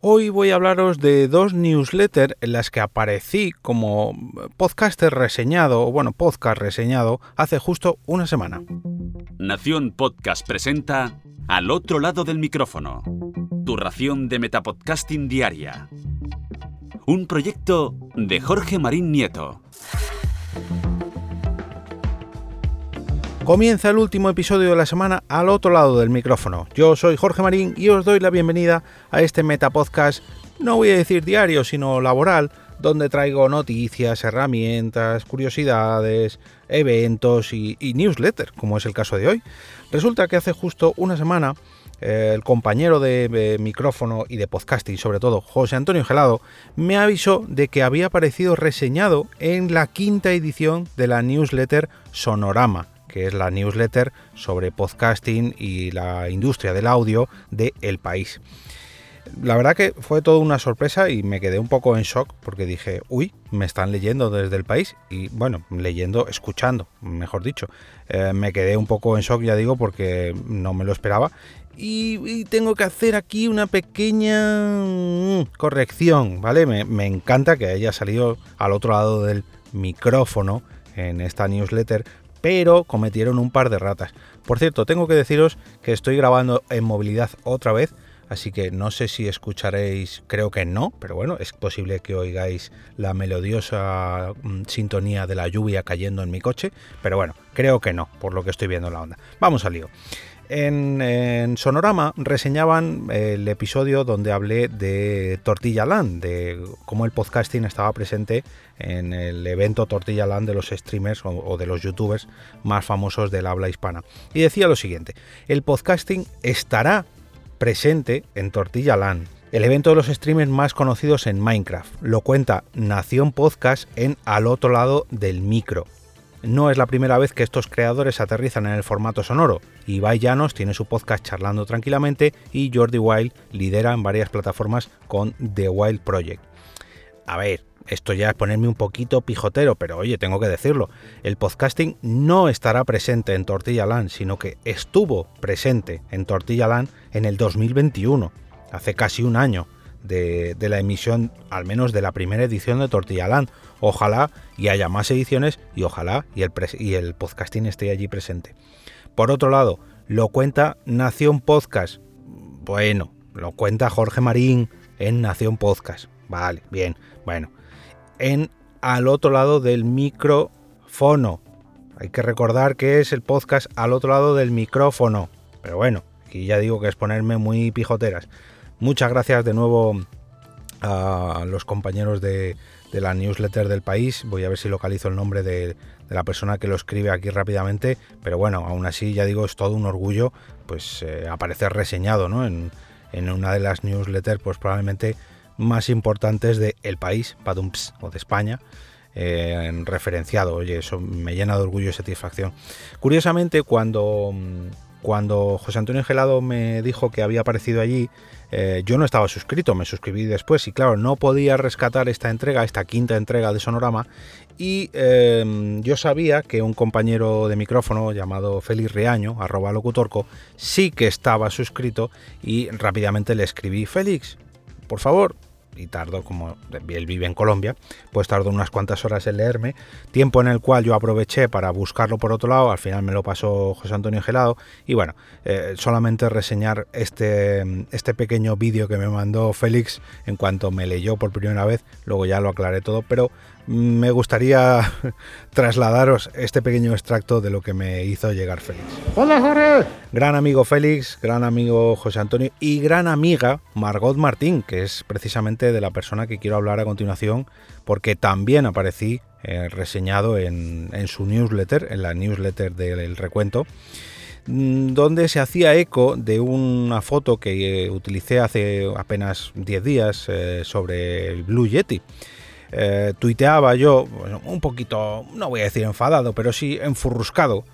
Hoy voy a hablaros de dos newsletters en las que aparecí como podcaster reseñado, o bueno, podcast reseñado, hace justo una semana. Nación Podcast presenta Al otro lado del micrófono, tu ración de Metapodcasting diaria. Un proyecto de Jorge Marín Nieto. Comienza el último episodio de la semana al otro lado del micrófono. Yo soy Jorge Marín y os doy la bienvenida a este Metapodcast, no voy a decir diario, sino laboral, donde traigo noticias, herramientas, curiosidades, eventos y, newsletters, como es el caso de hoy. Resulta que hace justo una semana eh, el compañero de, micrófono y de podcasting, sobre todo José Antonio Gelado, me avisó de que había aparecido reseñado en la quinta edición de la newsletter Sonorama que es la newsletter sobre podcasting y la industria del audio de El País. La verdad que fue toda una sorpresa y me quedé un poco en shock porque dije, uy, me están leyendo desde el país y bueno, leyendo, escuchando, mejor dicho. Eh, me quedé un poco en shock, ya digo, porque no me lo esperaba y, tengo que hacer aquí una pequeña mm, corrección, ¿vale? Me, me, encanta que haya salido al otro lado del micrófono en esta newsletter pero cometieron un par de ratas. Por cierto, tengo que deciros que estoy grabando en movilidad otra vez, así que no sé si escucharéis, creo que no, pero bueno, es posible que oigáis la melodiosa mm, sintonía de la lluvia cayendo en mi coche, pero bueno, creo que no, por lo que estoy viendo en la onda. Vamos al lío. En, Sonorama reseñaban el episodio donde hablé de Tortilla Land, de cómo el podcasting estaba presente en el evento Tortilla Land de los streamers o, de los youtubers más famosos del habla hispana. Y decía lo siguiente, el podcasting estará presente en Tortilla Land, el evento de los streamers más conocidos en Minecraft. Lo cuenta Nación Podcast en Al otro lado del micro. No es la primera vez que estos creadores aterrizan en el formato sonoro. Ibai Llanos tiene su podcast charlando tranquilamente y Jordi Wild lidera en varias plataformas con The Wild Project. A ver, esto ya es ponerme un poquito pijotero, pero oye, tengo que decirlo. El podcasting no estará presente en Tortilla Land, sino que estuvo presente en Tortilla Land en el 2021, hace casi un año de, la emisión, al menos de la primera edición de Tortilla Land. Ojalá y haya más ediciones y ojalá y el, y el podcasting esté allí presente. Por otro lado, lo cuenta Nación Podcast. Bueno, lo cuenta Jorge Marín en Nación Podcast. Vale, bien, bueno. En al otro lado del micrófono. Hay que recordar que es el podcast al otro lado del micrófono. Pero bueno, aquí ya digo que es ponerme muy pijoteras. Muchas gracias de nuevo a los compañeros de, la newsletter del país. Voy a ver si localizo el nombre de, la persona que lo escribe aquí rápidamente. Pero bueno, aún así ya digo, es todo un orgullo pues eh, aparecer reseñado ¿no? en, una de las newsletters pues probablemente más importantes de El País, Padumps, o de España. Eh, en referenciado, oye, eso me llena de orgullo y satisfacción. Curiosamente, cuando, cuando José Antonio Gelado me dijo que había aparecido allí, eh, yo no estaba suscrito, me suscribí después y claro, no podía rescatar esta entrega, esta quinta entrega de Sonorama. Y em, yo sabía que un compañero de micrófono llamado Félix Reaño, arroba locutorco, sí que estaba suscrito y rápidamente le escribí, Félix, por favor, y tardó, como él vive en Colombia, pues tardó unas cuantas horas en leerme, tiempo en el cual yo aproveché para buscarlo por otro lado, al final me lo pasó José Antonio Gelado, y bueno, eh, solamente reseñar este, este pequeño vídeo que me mandó Félix en cuanto me leyó por primera vez, luego ya lo aclaré todo, pero me gustaría trasladaros este pequeño extracto de lo que me hizo llegar Félix. Hola Jorge. Gran amigo Félix, gran amigo José Antonio y gran amiga Margot Martín, que es precisamente de la persona que quiero hablar a continuación, porque también aparecí eh, reseñado en, su newsletter, en la newsletter del recuento mm, donde se hacía eco de una foto que eh, utilicé hace apenas 10 días eh, sobre el Blue Yeti. Eh, tuiteaba yo, un poquito, no voy a decir enfadado, pero sí enfurruscado,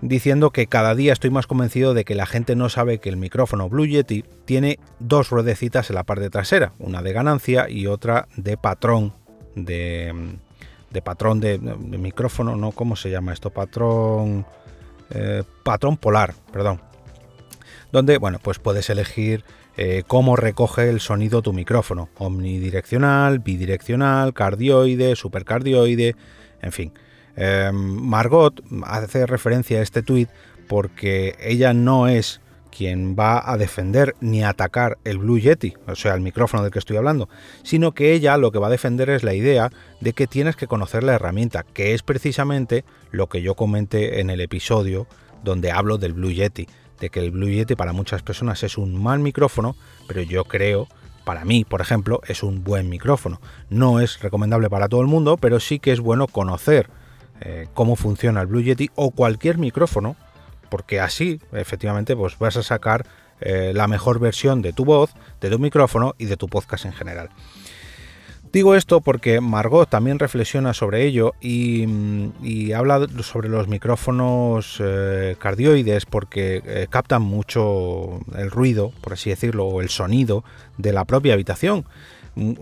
diciendo que cada día estoy más convencido de que la gente no sabe que el micrófono Blue Yeti tiene dos ruedecitas en la parte trasera, una de ganancia y otra de patrón de, de patrón de, micrófono, no, ¿cómo se llama esto? Patrón, eh, patrón polar, perdón. Donde, bueno, pues puedes elegir eh, cómo recoge el sonido tu micrófono. Omnidireccional, bidireccional, cardioide, supercardioide, en fin. Em, Margot hace referencia a este tuit porque ella no es quien va a defender ni atacar el Blue Yeti, o sea, el micrófono del que estoy hablando, sino que ella lo que va a defender es la idea de que tienes que conocer la herramienta, que es precisamente lo que yo comenté en el episodio donde hablo del Blue Yeti, de que el Blue Yeti para muchas personas es un mal micrófono, pero yo creo, para mí, por ejemplo, es un buen micrófono. No es recomendable para todo el mundo, pero sí que es bueno conocer eh, cómo funciona el Blue Yeti o cualquier micrófono porque así efectivamente pues vas a sacar eh, la mejor versión de tu voz, de tu micrófono y de tu podcast en general. Digo esto porque Margot también reflexiona sobre ello y, habla sobre los micrófonos eh, cardioides porque eh, captan mucho el ruido, por así decirlo, o el sonido de la propia habitación.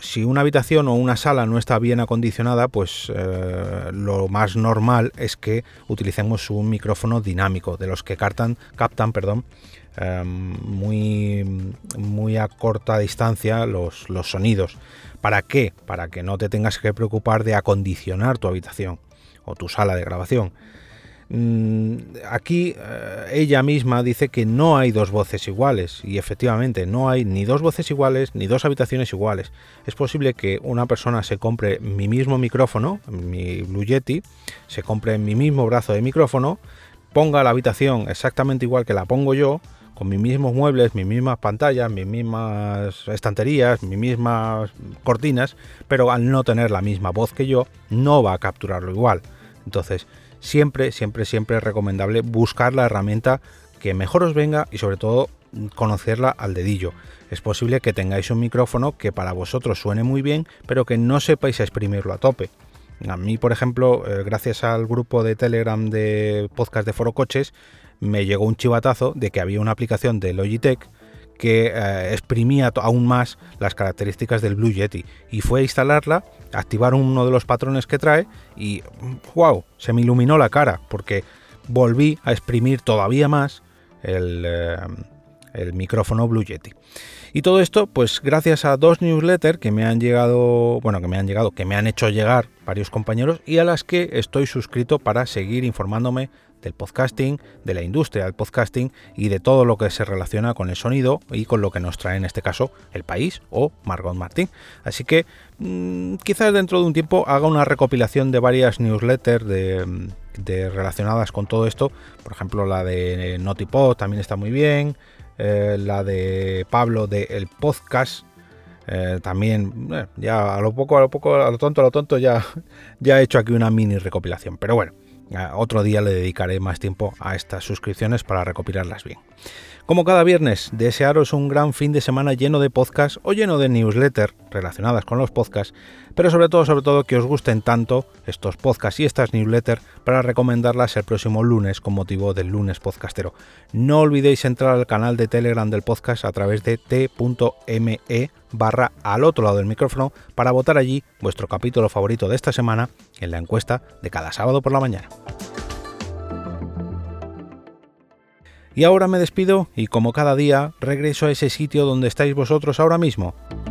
Si una habitación o una sala no está bien acondicionada, pues eh, lo más normal es que utilicemos un micrófono dinámico, de los que captan, captan perdón, muy, muy a corta distancia los, los sonidos. ¿Para qué? Para que no te tengas que preocupar de acondicionar tu habitación o tu sala de grabación. Mm, aquí eh, ella misma dice que no hay dos voces iguales y efectivamente no hay ni dos voces iguales ni dos habitaciones iguales. Es posible que una persona se compre mi mismo micrófono, mi Blue Yeti, se compre mi mismo brazo de micrófono, ponga la habitación exactamente igual que la pongo yo, con mis mismos muebles, mis mismas pantallas, mis mismas estanterías, mis mismas cortinas, pero al no tener la misma voz que yo, no va a capturarlo igual. Entonces, siempre, siempre, siempre es recomendable buscar la herramienta que mejor os venga y sobre todo conocerla al dedillo. Es posible que tengáis un micrófono que para vosotros suene muy bien, pero que no sepáis exprimirlo a tope. A mí, por ejemplo, eh, gracias al grupo de Telegram de podcast de Foro Coches, me llegó un chivatazo de que había una aplicación de Logitech que eh, exprimía aún más las características del Blue Yeti. Y fue a instalarla, activar uno de los patrones que trae y wow, se me iluminó la cara porque volví a exprimir todavía más el, eh, el micrófono Blue Yeti. Y todo esto, pues gracias a dos newsletters que me han llegado, bueno, que me han llegado, que me han hecho llegar varios compañeros y a las que estoy suscrito para seguir informándome del podcasting, de la industria del podcasting y de todo lo que se relaciona con el sonido y con lo que nos trae en este caso el país o Margot Martín. Así que mm, quizás dentro de un tiempo haga una recopilación de varias newsletters de, relacionadas con todo esto. Por ejemplo, la de Notipod también está muy bien. Eh, la de Pablo de El Podcast. Eh, también, eh, ya a lo poco, a lo poco, a lo tonto, a lo tonto, ya, ya he hecho aquí una mini recopilación. Pero bueno, otro día le dedicaré más tiempo a estas suscripciones para recopilarlas bien. Como cada viernes, desearos un gran fin de semana lleno de podcasts o lleno de newsletters relacionadas con los podcasts, pero sobre todo, sobre todo que os gusten tanto estos podcasts y estas newsletters para recomendarlas el próximo lunes con motivo del lunes podcastero. No olvidéis entrar al canal de Telegram del podcast a través de t.me barra al otro lado del micrófono para votar allí vuestro capítulo favorito de esta semana en la encuesta de cada sábado por la mañana. Y ahora me despido y como cada día regreso a ese sitio donde estáis vosotros ahora mismo,